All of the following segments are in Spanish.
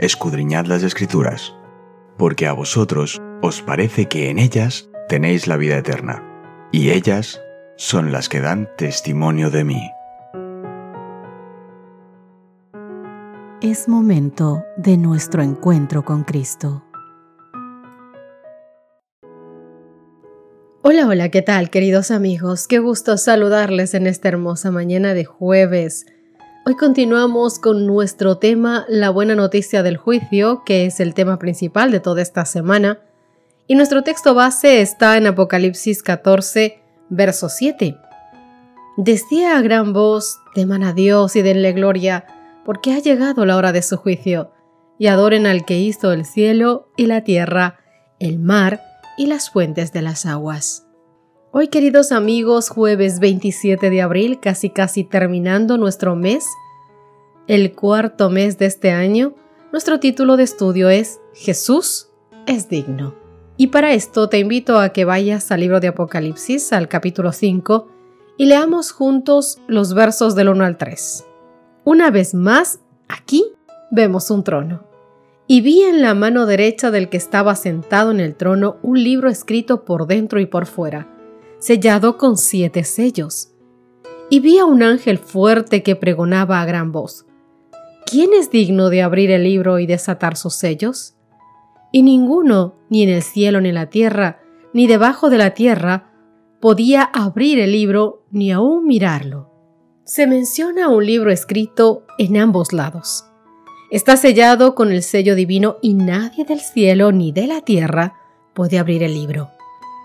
escudriñad las escrituras, porque a vosotros os parece que en ellas tenéis la vida eterna, y ellas son las que dan testimonio de mí. Es momento de nuestro encuentro con Cristo. Hola, hola, ¿qué tal queridos amigos? Qué gusto saludarles en esta hermosa mañana de jueves. Hoy continuamos con nuestro tema La buena noticia del juicio, que es el tema principal de toda esta semana. Y nuestro texto base está en Apocalipsis 14, verso 7. Decía a gran voz, teman a Dios y denle gloria, porque ha llegado la hora de su juicio, y adoren al que hizo el cielo y la tierra, el mar y las fuentes de las aguas. Hoy queridos amigos, jueves 27 de abril, casi casi terminando nuestro mes, el cuarto mes de este año, nuestro título de estudio es Jesús es digno. Y para esto te invito a que vayas al libro de Apocalipsis, al capítulo 5, y leamos juntos los versos del 1 al 3. Una vez más, aquí vemos un trono y vi en la mano derecha del que estaba sentado en el trono un libro escrito por dentro y por fuera, sellado con siete sellos. Y vi a un ángel fuerte que pregonaba a gran voz, ¿quién es digno de abrir el libro y desatar sus sellos? Y ninguno, ni en el cielo ni en la tierra, ni debajo de la tierra, podía abrir el libro ni aún mirarlo. Se menciona un libro escrito en ambos lados Está sellado con el sello divino y nadie del cielo ni de la tierra puede abrir el libro.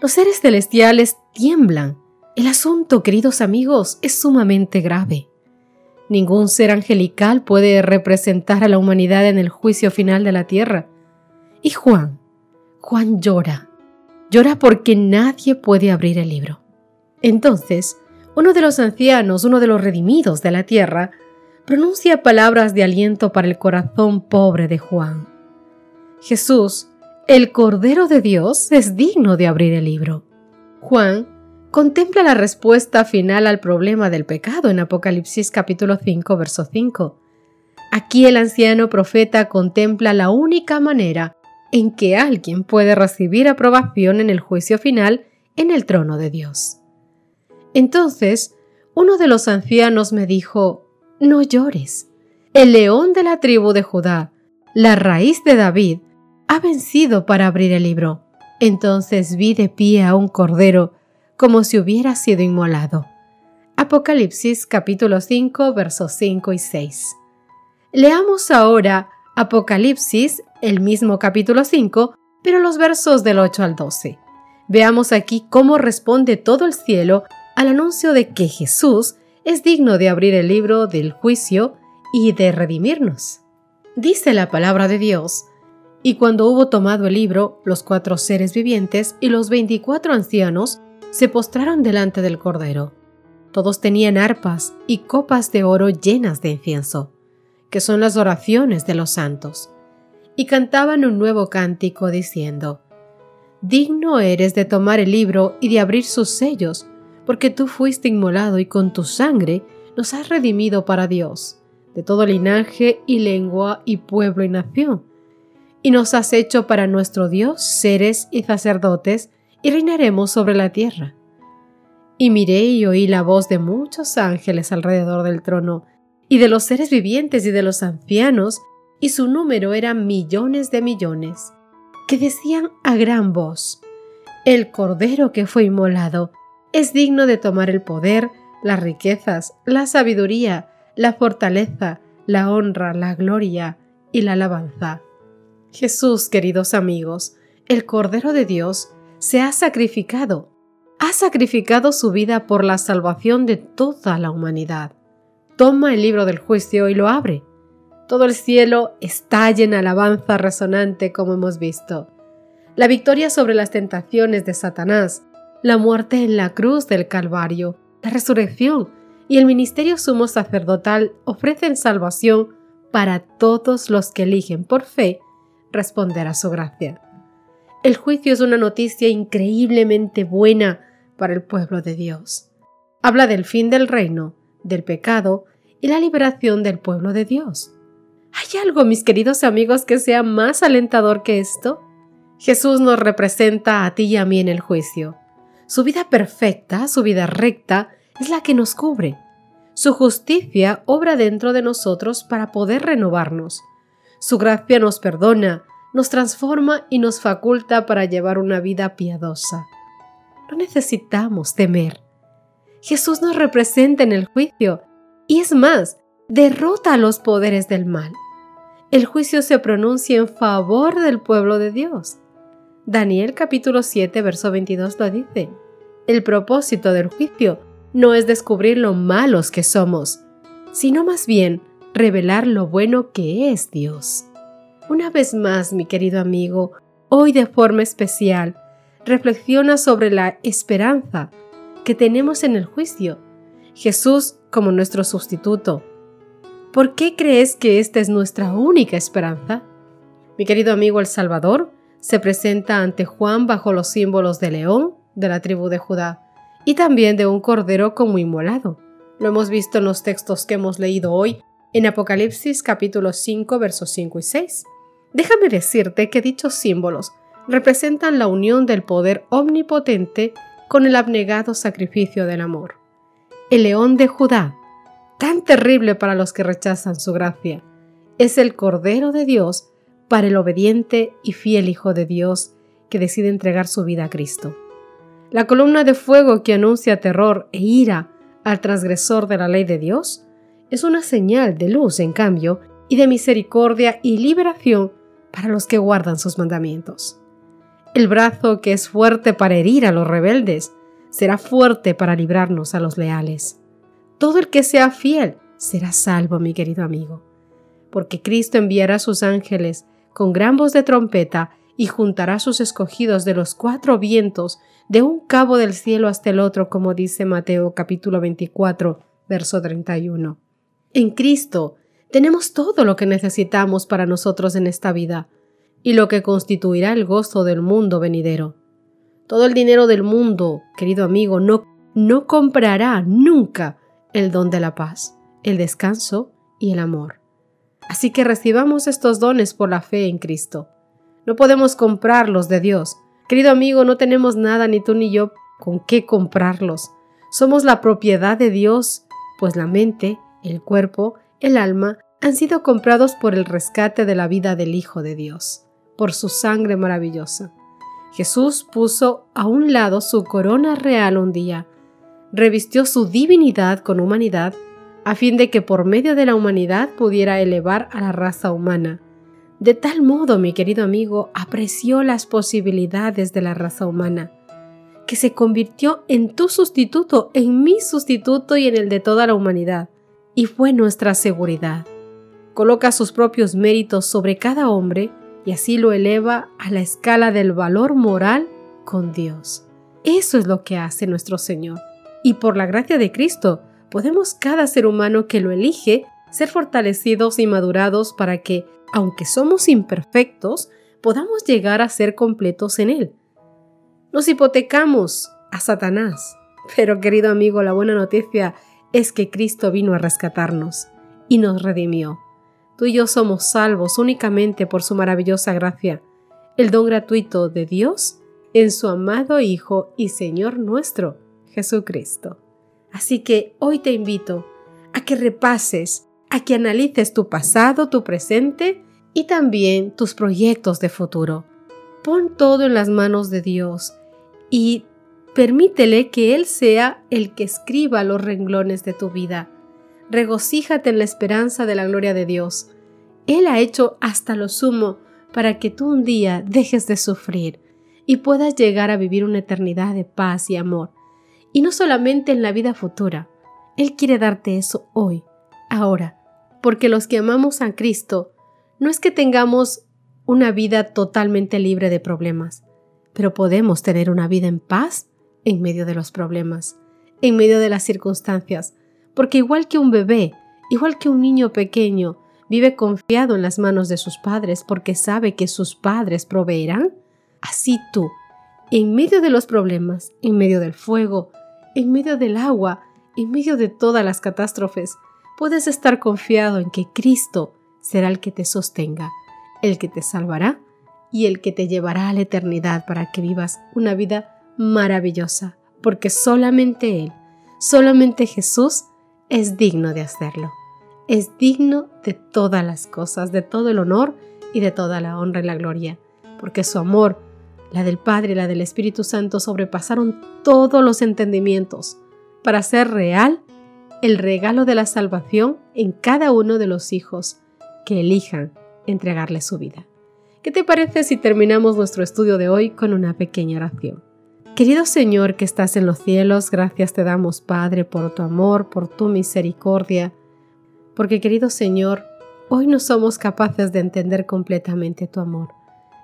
Los seres celestiales tiemblan. El asunto, queridos amigos, es sumamente grave. Ningún ser angelical puede representar a la humanidad en el juicio final de la tierra. Y Juan, Juan llora. Llora porque nadie puede abrir el libro. Entonces, uno de los ancianos, uno de los redimidos de la tierra, pronuncia palabras de aliento para el corazón pobre de Juan. Jesús, el Cordero de Dios, es digno de abrir el libro. Juan contempla la respuesta final al problema del pecado en Apocalipsis capítulo 5, verso 5. Aquí el anciano profeta contempla la única manera en que alguien puede recibir aprobación en el juicio final en el trono de Dios. Entonces, uno de los ancianos me dijo, no llores. El león de la tribu de Judá, la raíz de David, ha vencido para abrir el libro. Entonces vi de pie a un cordero, como si hubiera sido inmolado. Apocalipsis capítulo 5 versos 5 y 6. Leamos ahora Apocalipsis, el mismo capítulo 5, pero los versos del 8 al 12. Veamos aquí cómo responde todo el cielo al anuncio de que Jesús es digno de abrir el libro del juicio y de redimirnos. Dice la palabra de Dios, y cuando hubo tomado el libro, los cuatro seres vivientes y los veinticuatro ancianos se postraron delante del Cordero. Todos tenían arpas y copas de oro llenas de incienso, que son las oraciones de los santos, y cantaban un nuevo cántico diciendo, Digno eres de tomar el libro y de abrir sus sellos, porque tú fuiste inmolado y con tu sangre nos has redimido para Dios, de todo linaje y lengua y pueblo y nación. Y nos has hecho para nuestro Dios seres y sacerdotes, y reinaremos sobre la tierra. Y miré y oí la voz de muchos ángeles alrededor del trono, y de los seres vivientes y de los ancianos, y su número era millones de millones, que decían a gran voz, El Cordero que fue inmolado, es digno de tomar el poder, las riquezas, la sabiduría, la fortaleza, la honra, la gloria y la alabanza. Jesús, queridos amigos, el Cordero de Dios, se ha sacrificado, ha sacrificado su vida por la salvación de toda la humanidad. Toma el libro del juicio y lo abre. Todo el cielo estalla en alabanza resonante como hemos visto. La victoria sobre las tentaciones de Satanás, la muerte en la cruz del Calvario, la resurrección y el ministerio sumo sacerdotal ofrecen salvación para todos los que eligen por fe responder a su gracia. El juicio es una noticia increíblemente buena para el pueblo de Dios. Habla del fin del reino, del pecado y la liberación del pueblo de Dios. ¿Hay algo, mis queridos amigos, que sea más alentador que esto? Jesús nos representa a ti y a mí en el juicio. Su vida perfecta, su vida recta, es la que nos cubre. Su justicia obra dentro de nosotros para poder renovarnos. Su gracia nos perdona, nos transforma y nos faculta para llevar una vida piadosa. No necesitamos temer. Jesús nos representa en el juicio y es más, derrota a los poderes del mal. El juicio se pronuncia en favor del pueblo de Dios. Daniel capítulo 7, verso 22 lo dice. El propósito del juicio no es descubrir lo malos que somos, sino más bien revelar lo bueno que es Dios. Una vez más, mi querido amigo, hoy de forma especial, reflexiona sobre la esperanza que tenemos en el juicio. Jesús como nuestro sustituto. ¿Por qué crees que esta es nuestra única esperanza? Mi querido amigo El Salvador se presenta ante Juan bajo los símbolos de león de la tribu de Judá y también de un cordero como inmolado. Lo hemos visto en los textos que hemos leído hoy en Apocalipsis capítulo 5 versos 5 y 6. Déjame decirte que dichos símbolos representan la unión del poder omnipotente con el abnegado sacrificio del amor. El león de Judá, tan terrible para los que rechazan su gracia, es el Cordero de Dios para el obediente y fiel Hijo de Dios que decide entregar su vida a Cristo. La columna de fuego que anuncia terror e ira al transgresor de la ley de Dios es una señal de luz, en cambio, y de misericordia y liberación para los que guardan sus mandamientos. El brazo que es fuerte para herir a los rebeldes será fuerte para librarnos a los leales. Todo el que sea fiel será salvo, mi querido amigo, porque Cristo enviará sus ángeles con gran voz de trompeta y juntará sus escogidos de los cuatro vientos de un cabo del cielo hasta el otro, como dice Mateo capítulo 24, verso 31. En Cristo tenemos todo lo que necesitamos para nosotros en esta vida y lo que constituirá el gozo del mundo venidero. Todo el dinero del mundo, querido amigo, no, no comprará nunca el don de la paz, el descanso y el amor. Así que recibamos estos dones por la fe en Cristo. No podemos comprarlos de Dios. Querido amigo, no tenemos nada ni tú ni yo con qué comprarlos. Somos la propiedad de Dios, pues la mente, el cuerpo, el alma han sido comprados por el rescate de la vida del Hijo de Dios, por su sangre maravillosa. Jesús puso a un lado su corona real un día, revistió su divinidad con humanidad a fin de que por medio de la humanidad pudiera elevar a la raza humana. De tal modo, mi querido amigo, apreció las posibilidades de la raza humana, que se convirtió en tu sustituto, en mi sustituto y en el de toda la humanidad, y fue nuestra seguridad. Coloca sus propios méritos sobre cada hombre y así lo eleva a la escala del valor moral con Dios. Eso es lo que hace nuestro Señor. Y por la gracia de Cristo, podemos cada ser humano que lo elige ser fortalecidos y madurados para que, aunque somos imperfectos, podamos llegar a ser completos en Él. Nos hipotecamos a Satanás, pero querido amigo, la buena noticia es que Cristo vino a rescatarnos y nos redimió. Tú y yo somos salvos únicamente por su maravillosa gracia, el don gratuito de Dios en su amado Hijo y Señor nuestro, Jesucristo. Así que hoy te invito a que repases, a que analices tu pasado, tu presente y también tus proyectos de futuro. Pon todo en las manos de Dios y permítele que Él sea el que escriba los renglones de tu vida. Regocíjate en la esperanza de la gloria de Dios. Él ha hecho hasta lo sumo para que tú un día dejes de sufrir y puedas llegar a vivir una eternidad de paz y amor y no solamente en la vida futura. Él quiere darte eso hoy, ahora, porque los que amamos a Cristo no es que tengamos una vida totalmente libre de problemas, pero podemos tener una vida en paz en medio de los problemas, en medio de las circunstancias, porque igual que un bebé, igual que un niño pequeño, vive confiado en las manos de sus padres porque sabe que sus padres proveerán, así tú, en medio de los problemas, en medio del fuego, en medio del agua, en medio de todas las catástrofes, puedes estar confiado en que Cristo será el que te sostenga, el que te salvará y el que te llevará a la eternidad para que vivas una vida maravillosa, porque solamente Él, solamente Jesús es digno de hacerlo. Es digno de todas las cosas, de todo el honor y de toda la honra y la gloria, porque su amor, la del Padre y la del Espíritu Santo sobrepasaron todos los entendimientos para hacer real el regalo de la salvación en cada uno de los hijos que elijan entregarle su vida. ¿Qué te parece si terminamos nuestro estudio de hoy con una pequeña oración? Querido Señor que estás en los cielos, gracias te damos Padre por tu amor, por tu misericordia, porque querido Señor, hoy no somos capaces de entender completamente tu amor,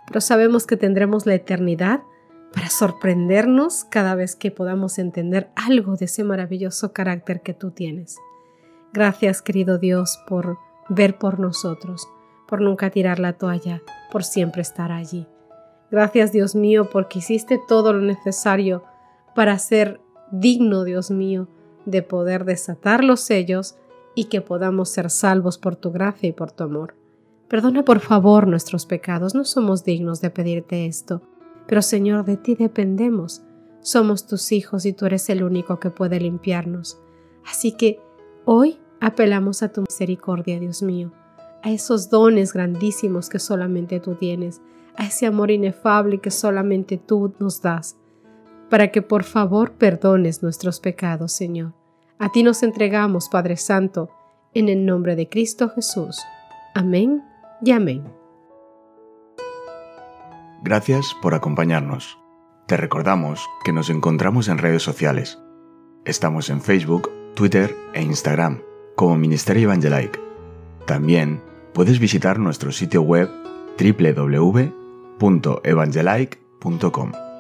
pero sabemos que tendremos la eternidad para sorprendernos cada vez que podamos entender algo de ese maravilloso carácter que tú tienes. Gracias, querido Dios, por ver por nosotros, por nunca tirar la toalla, por siempre estar allí. Gracias, Dios mío, porque hiciste todo lo necesario para ser digno, Dios mío, de poder desatar los sellos y que podamos ser salvos por tu gracia y por tu amor. Perdona por favor nuestros pecados, no somos dignos de pedirte esto, pero Señor, de ti dependemos. Somos tus hijos y tú eres el único que puede limpiarnos. Así que hoy apelamos a tu misericordia, Dios mío, a esos dones grandísimos que solamente tú tienes, a ese amor inefable que solamente tú nos das, para que por favor perdones nuestros pecados, Señor. A ti nos entregamos, Padre Santo, en el nombre de Cristo Jesús. Amén y amén. Gracias por acompañarnos. Te recordamos que nos encontramos en redes sociales. Estamos en Facebook, Twitter e Instagram como Ministerio Evangelike. También puedes visitar nuestro sitio web www.evangelike.com.